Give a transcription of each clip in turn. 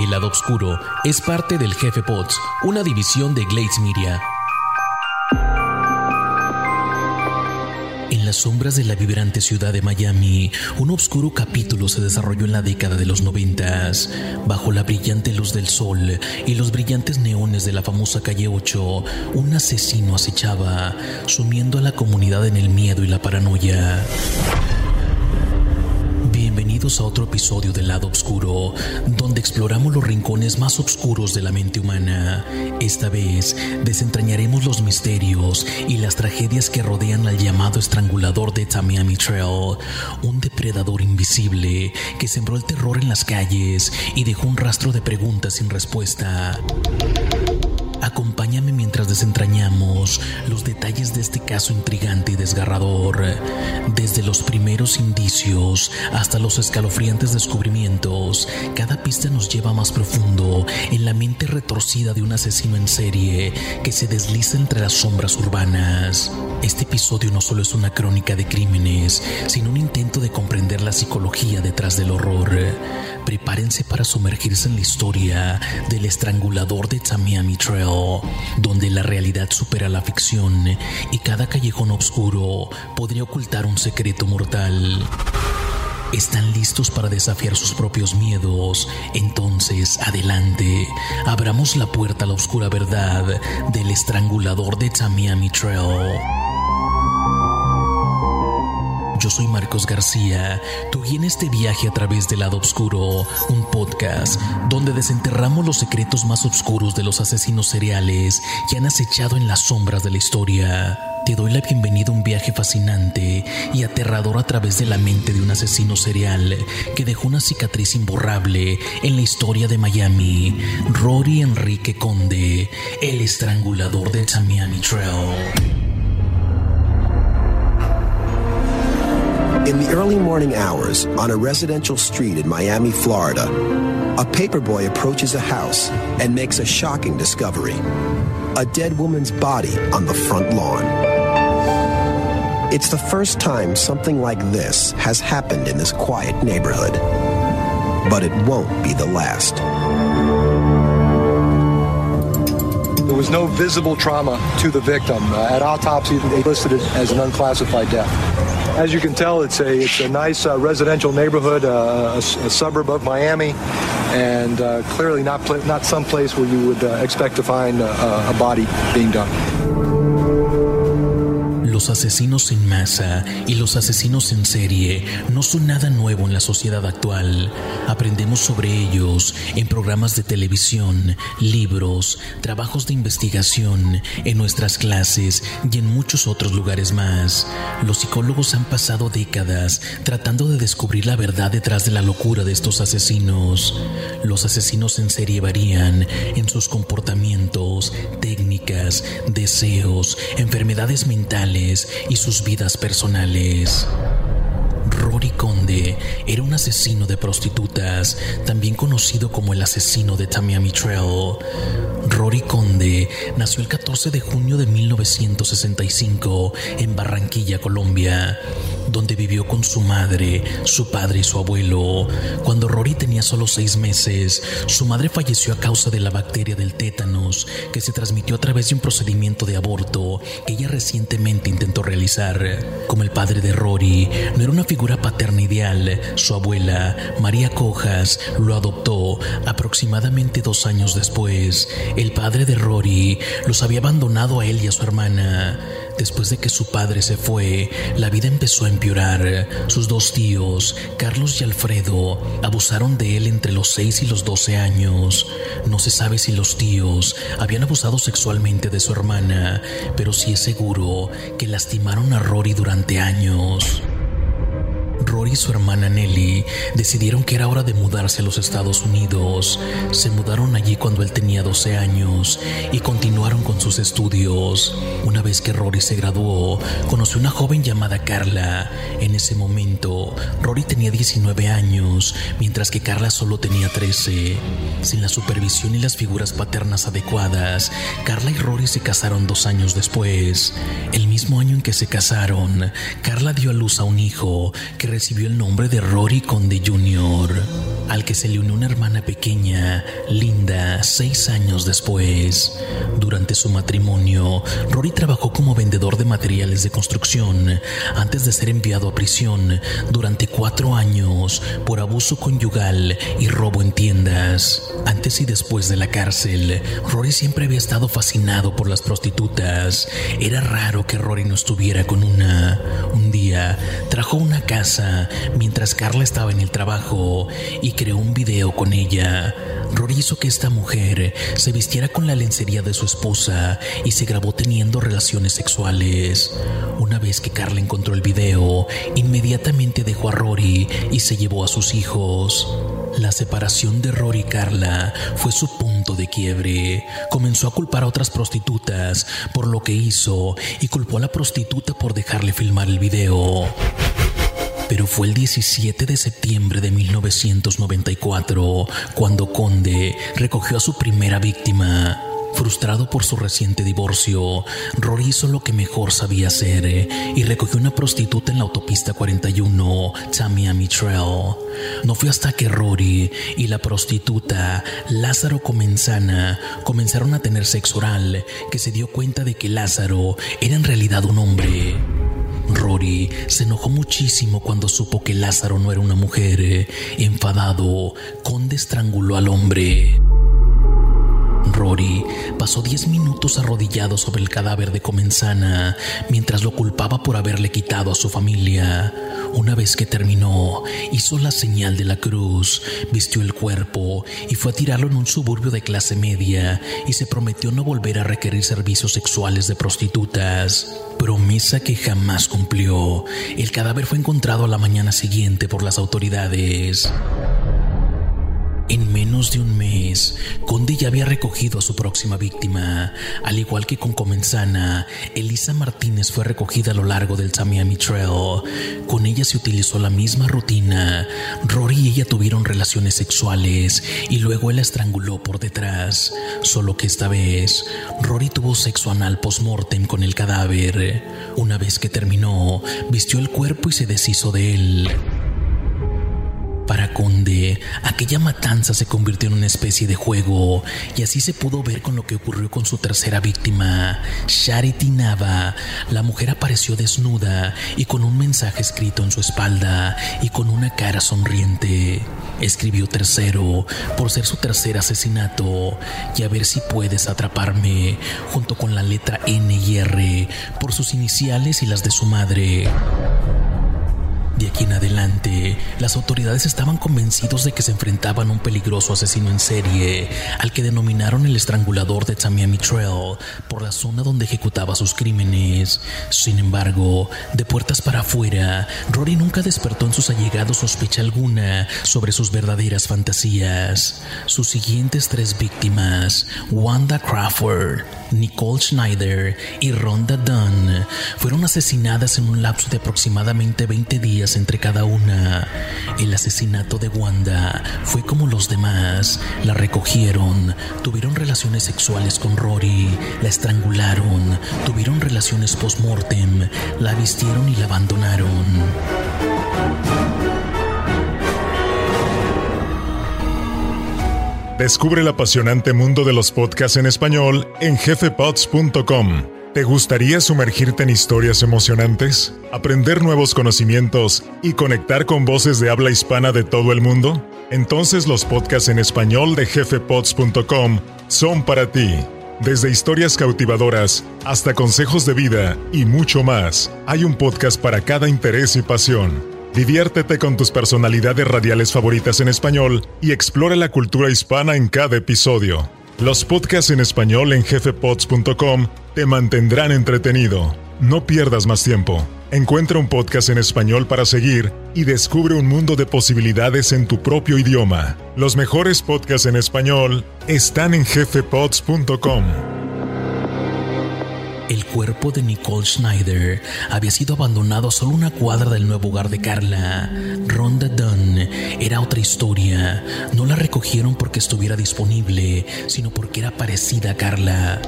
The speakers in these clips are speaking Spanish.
El lado oscuro es parte del Jefe Pots, una división de Glades Media. En las sombras de la vibrante ciudad de Miami, un oscuro capítulo se desarrolló en la década de los noventas. Bajo la brillante luz del sol y los brillantes neones de la famosa calle 8, un asesino acechaba, sumiendo a la comunidad en el miedo y la paranoia. A otro episodio del lado oscuro, donde exploramos los rincones más oscuros de la mente humana. Esta vez desentrañaremos los misterios y las tragedias que rodean al llamado estrangulador de Tamiami Trail, un depredador invisible que sembró el terror en las calles y dejó un rastro de preguntas sin respuesta. Mientras desentrañamos los detalles de este caso intrigante y desgarrador, desde los primeros indicios hasta los escalofriantes descubrimientos. Cada pista nos lleva más profundo en la mente retorcida de un asesino en serie que se desliza entre las sombras urbanas. Este episodio no solo es una crónica de crímenes, sino un intento de comprender la psicología detrás del horror. Prepárense para sumergirse en la historia del estrangulador de Tamiami Trail donde la realidad supera la ficción y cada callejón oscuro podría ocultar un secreto mortal. ¿Están listos para desafiar sus propios miedos? Entonces, adelante, abramos la puerta a la oscura verdad del estrangulador de Tamiami Trail. Soy Marcos García, tu guía en este viaje a través del lado oscuro, un podcast donde desenterramos los secretos más oscuros de los asesinos seriales que han acechado en las sombras de la historia. Te doy la bienvenida a un viaje fascinante y aterrador a través de la mente de un asesino serial que dejó una cicatriz imborrable en la historia de Miami, Rory Enrique Conde, el estrangulador de Tamiami Trail. In the early morning hours, on a residential street in Miami, Florida, a paperboy approaches a house and makes a shocking discovery a dead woman's body on the front lawn. It's the first time something like this has happened in this quiet neighborhood, but it won't be the last. There was no visible trauma to the victim. Uh, at autopsy, they listed it as an unclassified death. As you can tell, it's a it's a nice uh, residential neighborhood, uh, a, a, suburb of Miami, and uh, clearly not pl- not some place where you would uh, expect to find a, a body being done. Los asesinos en masa y los asesinos en serie no son nada nuevo en la sociedad actual. Aprendemos sobre ellos en programas de televisión, libros, trabajos de investigación, en nuestras clases y en muchos otros lugares más. Los psicólogos han pasado décadas tratando de descubrir la verdad detrás de la locura de estos asesinos. Los asesinos en serie varían en sus comportamientos, técnicas, deseos, enfermedades mentales, y sus vidas personales. Rory Conde era un asesino de prostitutas, también conocido como el asesino de Tamiami Trail. Rory Conde nació el 14 de junio de 1965 en Barranquilla, Colombia donde vivió con su madre, su padre y su abuelo. Cuando Rory tenía solo seis meses, su madre falleció a causa de la bacteria del tétanos que se transmitió a través de un procedimiento de aborto que ella recientemente intentó realizar. Como el padre de Rory no era una figura paterna ideal, su abuela, María Cojas, lo adoptó aproximadamente dos años después. El padre de Rory los había abandonado a él y a su hermana. Después de que su padre se fue, la vida empezó a empeorar. Sus dos tíos, Carlos y Alfredo, abusaron de él entre los 6 y los 12 años. No se sabe si los tíos habían abusado sexualmente de su hermana, pero sí es seguro que lastimaron a Rory durante años. Rory y su hermana Nelly decidieron que era hora de mudarse a los Estados Unidos. Se mudaron allí cuando él tenía 12 años y continuaron con sus estudios. Una vez que Rory se graduó, conoció una joven llamada Carla. En ese momento, Rory tenía 19 años, mientras que Carla solo tenía 13. Sin la supervisión y las figuras paternas adecuadas, Carla y Rory se casaron dos años después. El mismo año en que se casaron, Carla dio a luz a un hijo que recibió el nombre de Rory Conde Jr., al que se le unió una hermana pequeña, Linda, seis años después. Durante su matrimonio, Rory trabajó como vendedor de materiales de construcción antes de ser enviado a prisión durante cuatro años por abuso conyugal y robo en tiendas. Antes y después de la cárcel, Rory siempre había estado fascinado por las prostitutas. Era raro que Rory no estuviera con una. Un día, trajo una casa mientras Carla estaba en el trabajo y creó un video con ella. Rory hizo que esta mujer se vistiera con la lencería de su esposa y se grabó teniendo relaciones sexuales. Una vez que Carla encontró el video, inmediatamente dejó a Rory y se llevó a sus hijos. La separación de Rory y Carla fue su punto de quiebre. Comenzó a culpar a otras prostitutas por lo que hizo y culpó a la prostituta por dejarle filmar el video. Pero fue el 17 de septiembre de 1994 cuando Conde recogió a su primera víctima. Frustrado por su reciente divorcio, Rory hizo lo que mejor sabía hacer y recogió una prostituta en la autopista 41, Tamiami Trail. No fue hasta que Rory y la prostituta Lázaro Comenzana comenzaron a tener sexo oral que se dio cuenta de que Lázaro era en realidad un hombre. Rory se enojó muchísimo cuando supo que Lázaro no era una mujer. Enfadado, Conde estranguló al hombre. Rory pasó 10 minutos arrodillado sobre el cadáver de Comenzana mientras lo culpaba por haberle quitado a su familia. Una vez que terminó, hizo la señal de la cruz, vistió el cuerpo y fue a tirarlo en un suburbio de clase media y se prometió no volver a requerir servicios sexuales de prostitutas. Promesa que jamás cumplió. El cadáver fue encontrado a la mañana siguiente por las autoridades. En menos de un mes, Conde ya había recogido a su próxima víctima. Al igual que con Comenzana, Elisa Martínez fue recogida a lo largo del Tamiami Trail. Con ella se utilizó la misma rutina. Rory y ella tuvieron relaciones sexuales y luego él la estranguló por detrás. Solo que esta vez, Rory tuvo sexo anal post-mortem con el cadáver. Una vez que terminó, vistió el cuerpo y se deshizo de él. Para Conde, aquella matanza se convirtió en una especie de juego y así se pudo ver con lo que ocurrió con su tercera víctima, Charity Nava. La mujer apareció desnuda y con un mensaje escrito en su espalda y con una cara sonriente. Escribió tercero por ser su tercer asesinato y a ver si puedes atraparme junto con la letra N y R por sus iniciales y las de su madre. Aquí en adelante, las autoridades estaban convencidos de que se enfrentaban a un peligroso asesino en serie, al que denominaron el estrangulador de Tamiami Trail, por la zona donde ejecutaba sus crímenes. Sin embargo, de puertas para afuera, Rory nunca despertó en sus allegados sospecha alguna sobre sus verdaderas fantasías. Sus siguientes tres víctimas, Wanda Crawford, Nicole Schneider y Rhonda Dunn, fueron asesinadas en un lapso de aproximadamente 20 días entre cada una. El asesinato de Wanda fue como los demás. La recogieron, tuvieron relaciones sexuales con Rory, la estrangularon, tuvieron relaciones post-mortem, la vistieron y la abandonaron. Descubre el apasionante mundo de los podcasts en español en jefepods.com. ¿Te gustaría sumergirte en historias emocionantes, aprender nuevos conocimientos y conectar con voces de habla hispana de todo el mundo? Entonces los podcasts en español de jefepods.com son para ti. Desde historias cautivadoras hasta consejos de vida y mucho más, hay un podcast para cada interés y pasión. Diviértete con tus personalidades radiales favoritas en español y explora la cultura hispana en cada episodio. Los podcasts en español en jefepods.com te mantendrán entretenido. No pierdas más tiempo. Encuentra un podcast en español para seguir y descubre un mundo de posibilidades en tu propio idioma. Los mejores podcasts en español están en jefepods.com. El cuerpo de Nicole Schneider había sido abandonado a solo una cuadra del nuevo hogar de Carla. Rhonda Dunn era otra historia. No la recogieron porque estuviera disponible, sino porque era parecida a Carla.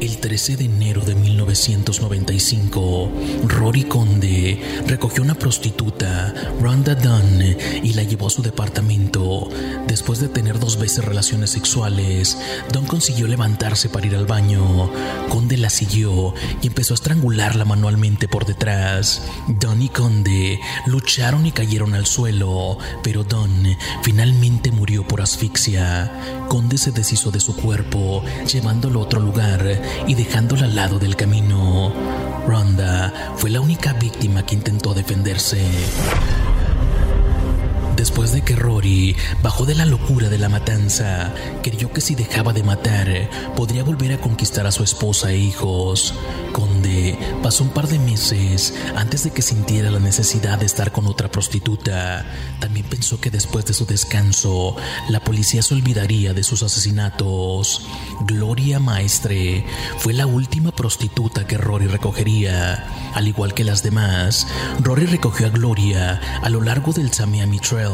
El 13 de enero de 1995, Rory Conde recogió una prostituta, Rhonda Dunn, y la llevó a su departamento. Después de tener dos veces relaciones sexuales, Dunn consiguió levantarse para ir al baño. Conde la siguió y empezó a estrangularla manualmente por detrás. Dunn y Conde lucharon y cayeron al suelo, pero Dunn finalmente murió por asfixia. Conde se deshizo de su cuerpo, llevándolo a otro lugar y dejándola al lado del camino. Rhonda fue la única víctima que intentó defenderse. Después de que Rory bajó de la locura de la matanza, creyó que si dejaba de matar, podría volver a conquistar a su esposa e hijos. Conde pasó un par de meses antes de que sintiera la necesidad de estar con otra prostituta. También pensó que después de su descanso, la policía se olvidaría de sus asesinatos. Gloria Maestre fue la última prostituta que Rory recogería. Al igual que las demás, Rory recogió a Gloria a lo largo del Samiami Trail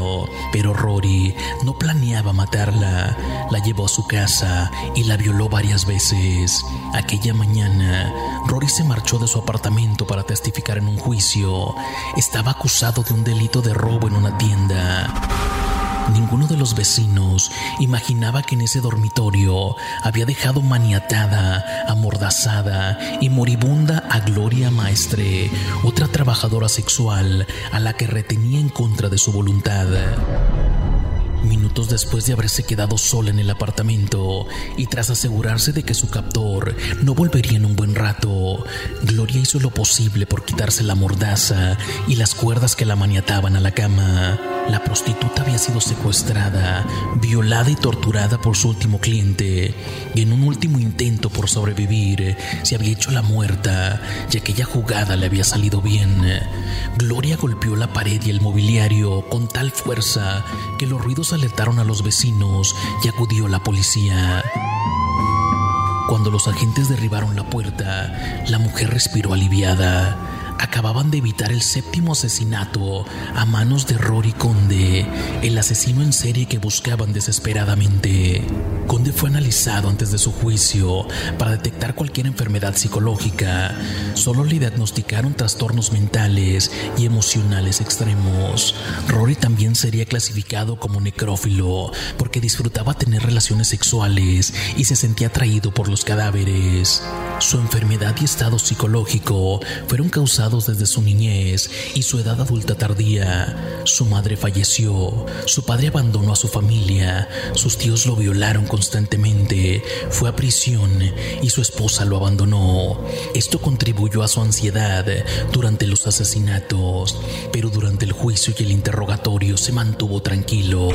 pero Rory no planeaba matarla. La llevó a su casa y la violó varias veces. Aquella mañana, Rory se marchó de su apartamento para testificar en un juicio. Estaba acusado de un delito de robo en una tienda. Ninguno de los vecinos imaginaba que en ese dormitorio había dejado maniatada, amordazada y moribunda a Gloria Maestre, otra trabajadora sexual a la que retenía en contra de su voluntad. Minutos después de haberse quedado sola en el apartamento y tras asegurarse de que su captor no volvería en un buen rato, Gloria hizo lo posible por quitarse la mordaza y las cuerdas que la maniataban a la cama. La prostituta había sido secuestrada, violada y torturada por su último cliente, y en un último intento por sobrevivir se había hecho la muerta, y aquella jugada le había salido bien. Gloria golpeó la pared y el mobiliario con tal fuerza que los ruidos alertaron a los vecinos y acudió la policía. Cuando los agentes derribaron la puerta, la mujer respiró aliviada acababan de evitar el séptimo asesinato a manos de Rory Conde, el asesino en serie que buscaban desesperadamente. Conde fue analizado antes de su juicio para detectar cualquier enfermedad psicológica. Solo le diagnosticaron trastornos mentales y emocionales extremos. Rory también sería clasificado como necrófilo porque disfrutaba tener relaciones sexuales y se sentía atraído por los cadáveres. Su enfermedad y estado psicológico fueron causados desde su niñez y su edad adulta tardía. Su madre falleció, su padre abandonó a su familia, sus tíos lo violaron constantemente, fue a prisión y su esposa lo abandonó. Esto contribuyó a su ansiedad durante los asesinatos, pero durante el juicio y el interrogatorio se mantuvo tranquilo.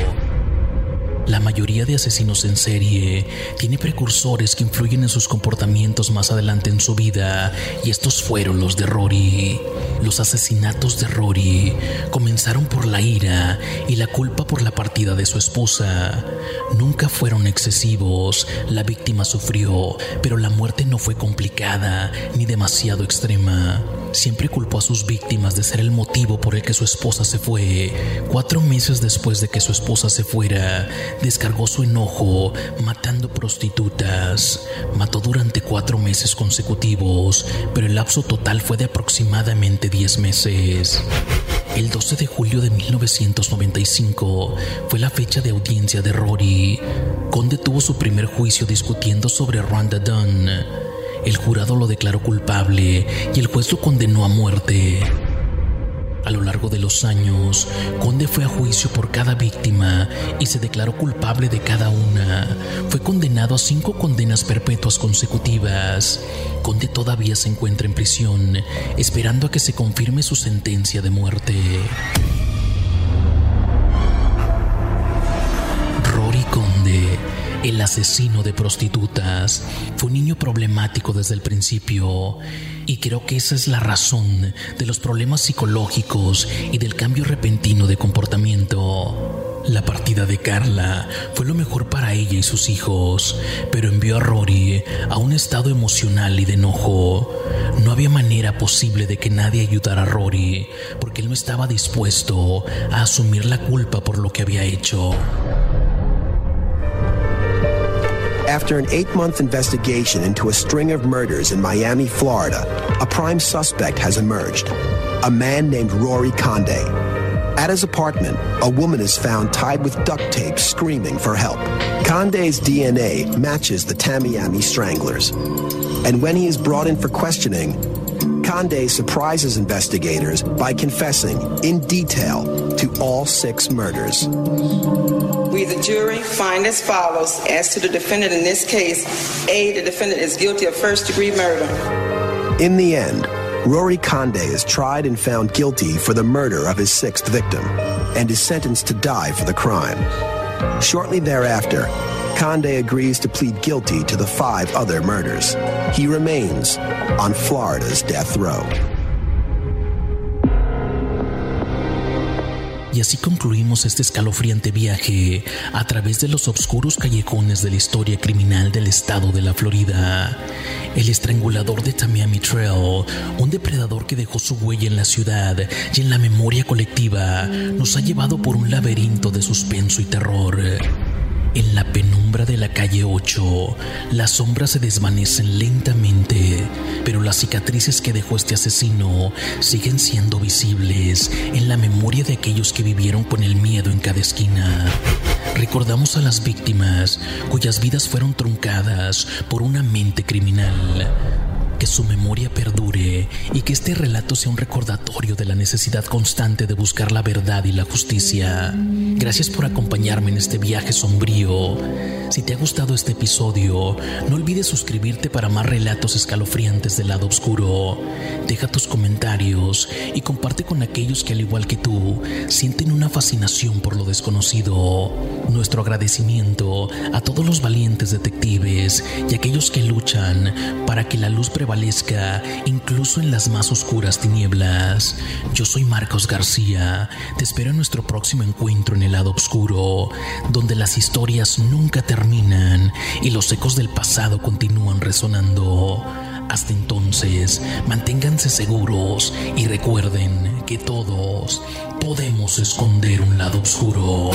La mayoría de asesinos en serie tiene precursores que influyen en sus comportamientos más adelante en su vida y estos fueron los de Rory. Los asesinatos de Rory comenzaron por la ira y la culpa por la partida de su esposa. Nunca fueron excesivos, la víctima sufrió, pero la muerte no fue complicada ni demasiado extrema. Siempre culpó a sus víctimas de ser el motivo por el que su esposa se fue. Cuatro meses después de que su esposa se fuera, descargó su enojo matando prostitutas. Mató durante cuatro meses consecutivos, pero el lapso total fue de aproximadamente diez meses. El 12 de julio de 1995 fue la fecha de audiencia de Rory. Conde tuvo su primer juicio discutiendo sobre Rhonda Dunn. El jurado lo declaró culpable y el juez lo condenó a muerte. A lo largo de los años, Conde fue a juicio por cada víctima y se declaró culpable de cada una. Fue condenado a cinco condenas perpetuas consecutivas. Conde todavía se encuentra en prisión, esperando a que se confirme su sentencia de muerte. El asesino de prostitutas. Fue un niño problemático desde el principio y creo que esa es la razón de los problemas psicológicos y del cambio repentino de comportamiento. La partida de Carla fue lo mejor para ella y sus hijos, pero envió a Rory a un estado emocional y de enojo. No había manera posible de que nadie ayudara a Rory, porque él no estaba dispuesto a asumir la culpa por lo que había hecho. After an eight month investigation into a string of murders in Miami, Florida, a prime suspect has emerged a man named Rory Conde. At his apartment, a woman is found tied with duct tape screaming for help. Conde's DNA matches the Tamiami stranglers. And when he is brought in for questioning, Conde surprises investigators by confessing in detail to all six murders. We, the jury, find as follows as to the defendant in this case A, the defendant is guilty of first degree murder. In the end, Rory Conde is tried and found guilty for the murder of his sixth victim and is sentenced to die for the crime. Shortly thereafter, Conde agrees to plead guilty to the five other murders. He remains on Florida's death row. Y así concluimos este escalofriante viaje a través de los oscuros callejones de la historia criminal del estado de la Florida. El estrangulador de Tamiami Trail, un depredador que dejó su huella en la ciudad y en la memoria colectiva, nos ha llevado por un laberinto de suspenso y terror. En la penumbra de la calle 8, las sombras se desvanecen lentamente, pero las cicatrices que dejó este asesino siguen siendo visibles en la memoria de aquellos que vivieron con el miedo en cada esquina. Recordamos a las víctimas cuyas vidas fueron truncadas por una mente criminal que su memoria perdure y que este relato sea un recordatorio de la necesidad constante de buscar la verdad y la justicia. Gracias por acompañarme en este viaje sombrío. Si te ha gustado este episodio, no olvides suscribirte para más relatos escalofriantes del lado oscuro. Deja tus comentarios y comparte con aquellos que al igual que tú sienten una fascinación por lo desconocido. Nuestro agradecimiento a todos los valientes detectives y aquellos que luchan para que la luz incluso en las más oscuras tinieblas. Yo soy Marcos García, te espero en nuestro próximo encuentro en el lado oscuro, donde las historias nunca terminan y los ecos del pasado continúan resonando. Hasta entonces, manténganse seguros y recuerden que todos podemos esconder un lado oscuro.